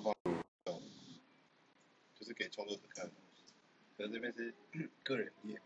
播放就是给创作者看的可能这边是个人页